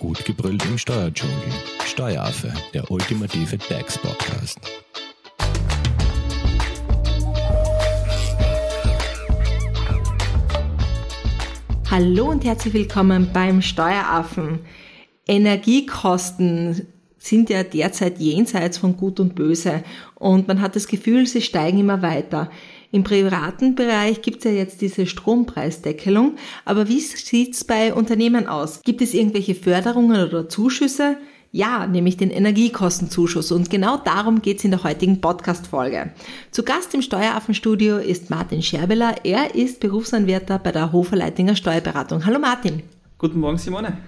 Gut gebrüllt im Steuerdschungel. Steueraffe, der ultimative DAX-Podcast. Hallo und herzlich willkommen beim Steueraffen. Energiekosten sind ja derzeit jenseits von Gut und Böse und man hat das Gefühl, sie steigen immer weiter. Im privaten Bereich gibt es ja jetzt diese Strompreisdeckelung, aber wie sieht's bei Unternehmen aus? Gibt es irgendwelche Förderungen oder Zuschüsse? Ja, nämlich den Energiekostenzuschuss. Und genau darum geht's in der heutigen Podcast-Folge. Zu Gast im Steueraffenstudio ist Martin Scherbeler. Er ist Berufsanwärter bei der Hoferleitinger Steuerberatung. Hallo Martin. Guten Morgen, Simone.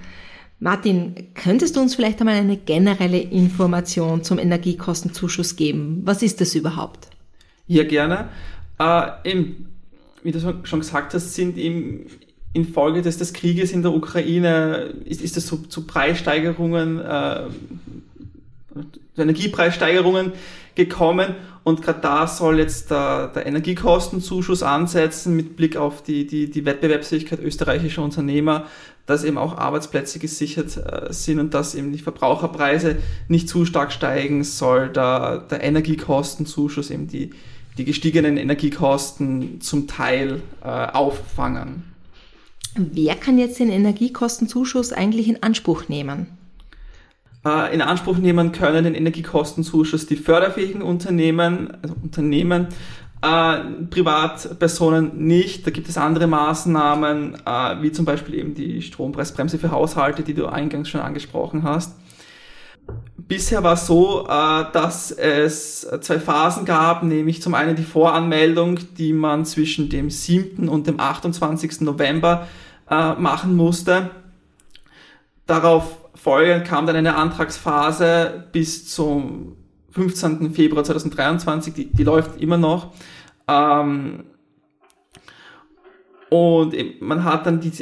Martin, könntest du uns vielleicht einmal eine generelle Information zum Energiekostenzuschuss geben? Was ist das überhaupt? Ja, gerne. Äh, eben, wie du schon gesagt hast, sind im, infolge des, des Krieges in der Ukraine, ist, ist es zu, zu Preissteigerungen, äh, Energiepreissteigerungen gekommen. Und gerade da soll jetzt der, der Energiekostenzuschuss ansetzen mit Blick auf die, die, die Wettbewerbsfähigkeit österreichischer Unternehmer, dass eben auch Arbeitsplätze gesichert äh, sind und dass eben die Verbraucherpreise nicht zu stark steigen, soll der, der Energiekostenzuschuss eben die, die gestiegenen Energiekosten zum Teil äh, auffangen. Wer kann jetzt den Energiekostenzuschuss eigentlich in Anspruch nehmen? Äh, in Anspruch nehmen können den Energiekostenzuschuss die förderfähigen Unternehmen, also Unternehmen, äh, Privatpersonen nicht. Da gibt es andere Maßnahmen, äh, wie zum Beispiel eben die Strompreisbremse für Haushalte, die du eingangs schon angesprochen hast. Bisher war es so, äh, dass es zwei Phasen gab, nämlich zum einen die Voranmeldung, die man zwischen dem 7. und dem 28. November äh, machen musste. Darauf folgend kam dann eine Antragsphase bis zum 15. Februar 2023, die, die läuft immer noch. Ähm, und man hat dann die,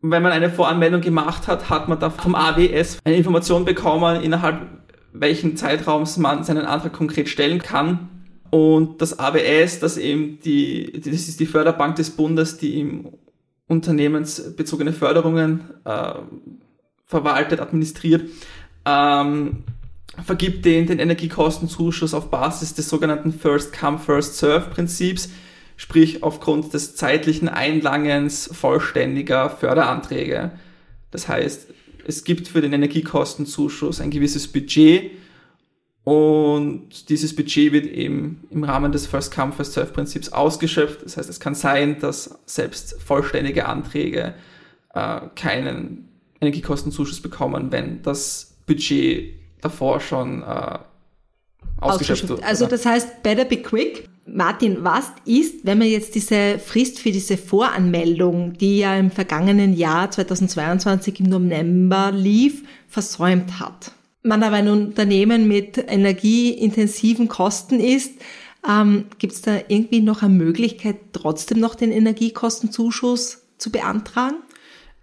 wenn man eine Voranmeldung gemacht hat, hat man da vom AWS eine Information bekommen, innerhalb welchen Zeitraums man seinen Antrag konkret stellen kann. Und das AWS, das eben die, das ist die Förderbank des Bundes, die im unternehmensbezogene Förderungen äh, verwaltet, administriert, ähm, vergibt den, den Energiekostenzuschuss auf Basis des sogenannten First Come, First Serve Prinzips, sprich aufgrund des zeitlichen Einlangens vollständiger Förderanträge. Das heißt, es gibt für den Energiekostenzuschuss ein gewisses Budget und dieses Budget wird eben im Rahmen des First Come, First Serve Prinzips ausgeschöpft. Das heißt, es kann sein, dass selbst vollständige Anträge äh, keinen Energiekostenzuschuss bekommen, wenn das Budget davor schon äh, ausgeschöpft. Also das heißt, better be quick. Martin, was ist, wenn man jetzt diese Frist für diese Voranmeldung, die ja im vergangenen Jahr 2022 im November lief, versäumt hat? Man aber ein Unternehmen mit energieintensiven Kosten ist, ähm, gibt es da irgendwie noch eine Möglichkeit, trotzdem noch den Energiekostenzuschuss zu beantragen?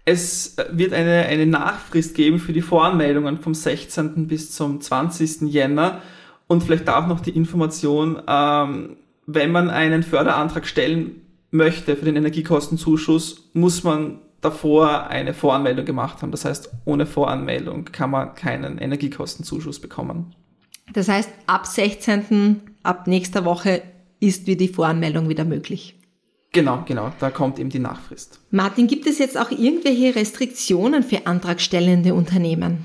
Es wird eine, eine Nachfrist geben für die Voranmeldungen vom 16. bis zum 20. Jänner. Und vielleicht auch noch die Information, ähm, wenn man einen Förderantrag stellen möchte für den Energiekostenzuschuss, muss man davor eine Voranmeldung gemacht haben. Das heißt, ohne Voranmeldung kann man keinen Energiekostenzuschuss bekommen. Das heißt, ab 16. ab nächster Woche ist wie die Voranmeldung wieder möglich. Genau, genau, da kommt eben die Nachfrist. Martin, gibt es jetzt auch irgendwelche Restriktionen für antragstellende Unternehmen?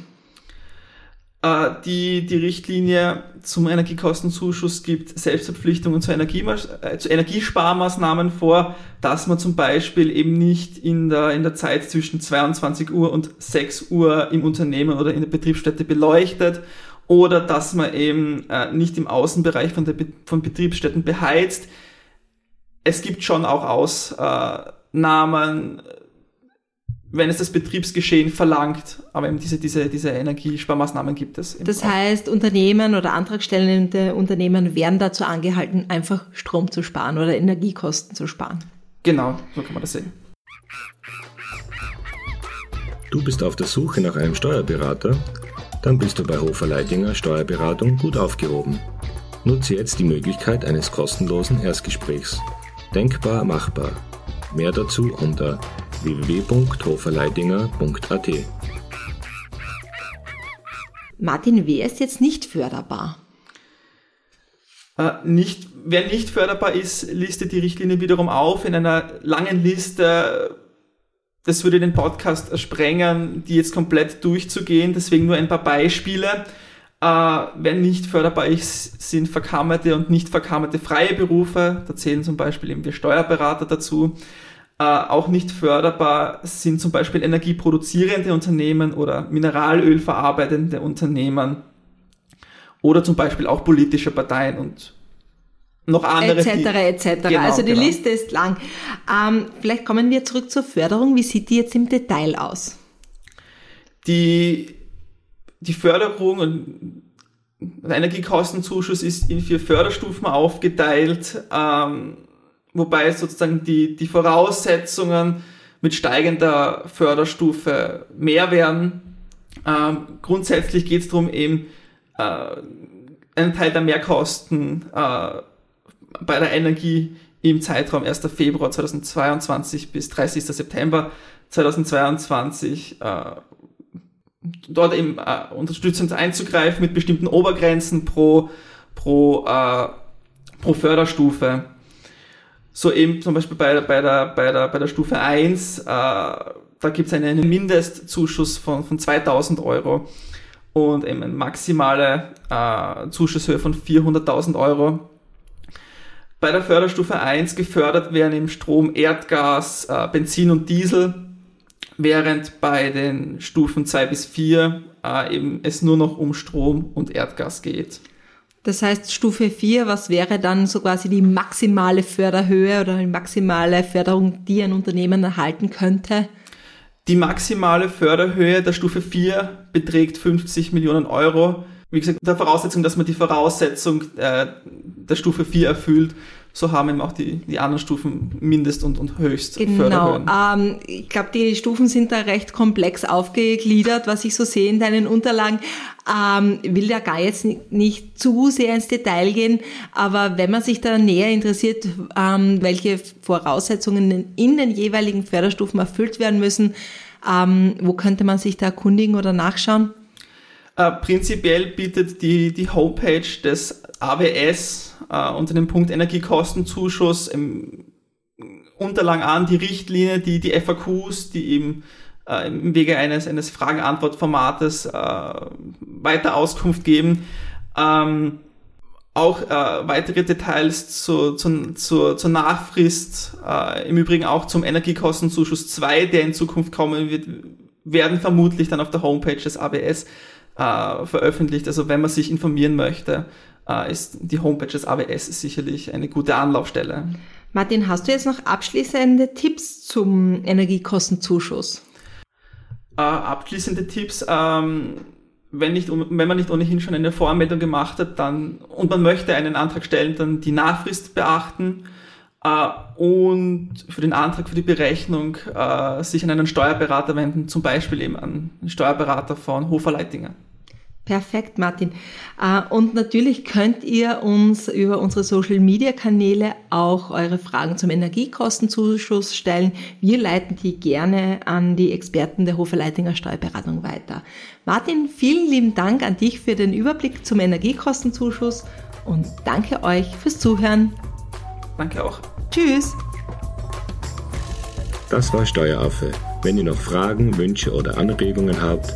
Äh, die, die Richtlinie zum Energiekostenzuschuss gibt Selbstverpflichtungen zu, Energie, äh, zu Energiesparmaßnahmen vor, dass man zum Beispiel eben nicht in der, in der Zeit zwischen 22 Uhr und 6 Uhr im Unternehmen oder in der Betriebsstätte beleuchtet oder dass man eben äh, nicht im Außenbereich von, der, von Betriebsstätten beheizt. Es gibt schon auch Ausnahmen, wenn es das Betriebsgeschehen verlangt, aber eben diese, diese, diese Energiesparmaßnahmen gibt es. Das heißt, Unternehmen oder antragstellende Unternehmen werden dazu angehalten, einfach Strom zu sparen oder Energiekosten zu sparen. Genau, so kann man das sehen. Du bist auf der Suche nach einem Steuerberater? Dann bist du bei Hofer Leidinger Steuerberatung gut aufgehoben. Nutze jetzt die Möglichkeit eines kostenlosen Erstgesprächs. Denkbar machbar. Mehr dazu unter www.hoferleidinger.at. Martin, wer ist jetzt nicht förderbar? Äh, nicht, wer nicht förderbar ist, listet die Richtlinie wiederum auf in einer langen Liste. Das würde den Podcast sprengen, die jetzt komplett durchzugehen. Deswegen nur ein paar Beispiele. Äh, wer nicht förderbar ist, sind verkammerte und nicht verkammerte freie Berufe. Da zählen zum Beispiel eben wir Steuerberater dazu. Äh, auch nicht förderbar sind zum Beispiel energieproduzierende Unternehmen oder Mineralöl verarbeitende Unternehmen oder zum Beispiel auch politische Parteien und noch andere. Etc. etc. Genau, also die genau. Liste ist lang. Ähm, vielleicht kommen wir zurück zur Förderung. Wie sieht die jetzt im Detail aus? Die die Förderung und der Energiekostenzuschuss ist in vier Förderstufen aufgeteilt, ähm, wobei sozusagen die, die Voraussetzungen mit steigender Förderstufe mehr werden. Ähm, grundsätzlich geht es darum, eben äh, einen Teil der Mehrkosten äh, bei der Energie im Zeitraum 1. Februar 2022 bis 30. September 2022 äh, dort eben äh, unterstützend einzugreifen mit bestimmten Obergrenzen pro, pro, äh, pro Förderstufe. So eben zum Beispiel bei, bei, der, bei, der, bei der Stufe 1, äh, da gibt es einen Mindestzuschuss von, von 2000 Euro und eben eine maximale äh, Zuschusshöhe von 400.000 Euro. Bei der Förderstufe 1 gefördert werden im Strom, Erdgas, äh, Benzin und Diesel während bei den Stufen 2 bis 4 äh, eben es nur noch um Strom und Erdgas geht. Das heißt, Stufe 4, was wäre dann so quasi die maximale Förderhöhe oder die maximale Förderung, die ein Unternehmen erhalten könnte? Die maximale Förderhöhe der Stufe 4 beträgt 50 Millionen Euro. Wie gesagt, der Voraussetzung, dass man die Voraussetzung äh, der Stufe 4 erfüllt so haben eben auch die, die anderen Stufen Mindest- und, und Höchst. Genau. Ähm, ich glaube, die Stufen sind da recht komplex aufgegliedert, was ich so sehe in deinen Unterlagen. Ähm, will ja gar jetzt nicht, nicht, zu sehr ins Detail gehen, aber wenn man sich da näher interessiert, ähm, welche Voraussetzungen in den jeweiligen Förderstufen erfüllt werden müssen, ähm, wo könnte man sich da erkundigen oder nachschauen? Äh, prinzipiell bietet die, die Homepage des AWS äh, unter dem Punkt Energiekostenzuschuss im Unterlagen an, die Richtlinie, die, die FAQs, die eben äh, im Wege eines, eines Fragen-Antwort-Formates äh, weiter Auskunft geben. Ähm, auch äh, weitere Details zu, zu, zu, zur Nachfrist, äh, im Übrigen auch zum Energiekostenzuschuss 2, der in Zukunft kommen wird, werden vermutlich dann auf der Homepage des ABS äh, veröffentlicht. Also wenn man sich informieren möchte, äh, ist die Homepage des AWS sicherlich eine gute Anlaufstelle. Martin, hast du jetzt noch abschließende Tipps zum Energiekostenzuschuss? Äh, abschließende Tipps, ähm, wenn, nicht, wenn man nicht ohnehin schon eine Voranmeldung gemacht hat, dann und man möchte einen Antrag stellen, dann die Nachfrist beachten äh, und für den Antrag für die Berechnung äh, sich an einen Steuerberater wenden, zum Beispiel eben an einen Steuerberater von Hofer Leitinger. Perfekt, Martin. Äh, und natürlich könnt ihr uns über unsere Social-Media-Kanäle auch eure Fragen zum Energiekostenzuschuss stellen. Wir leiten die gerne an die Experten der Hofer Leitinger Steuerberatung weiter. Martin, vielen lieben Dank an dich für den Überblick zum Energiekostenzuschuss und danke euch fürs Zuhören. Danke auch. Tschüss. Das war Steueraffe. Wenn ihr noch Fragen, Wünsche oder Anregungen habt,